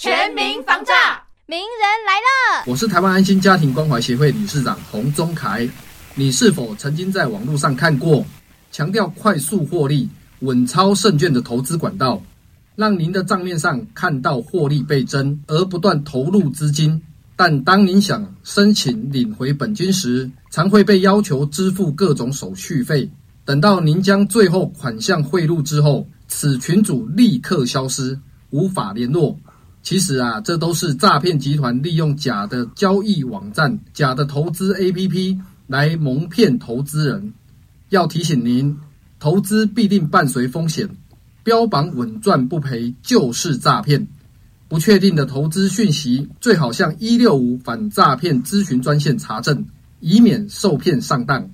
全民防诈，名人来了。我是台湾安心家庭关怀协会理事长洪宗凯。你是否曾经在网络上看过强调快速获利、稳操胜券的投资管道，让您的账面上看到获利倍增而不断投入资金？但当您想申请领回本金时，常会被要求支付各种手续费。等到您将最后款项汇入之后，此群主立刻消失，无法联络。其实啊，这都是诈骗集团利用假的交易网站、假的投资 APP。来蒙骗投资人，要提醒您，投资必定伴随风险，标榜稳赚不赔就是诈骗。不确定的投资讯息，最好向一六五反诈骗咨询专线查证，以免受骗上当。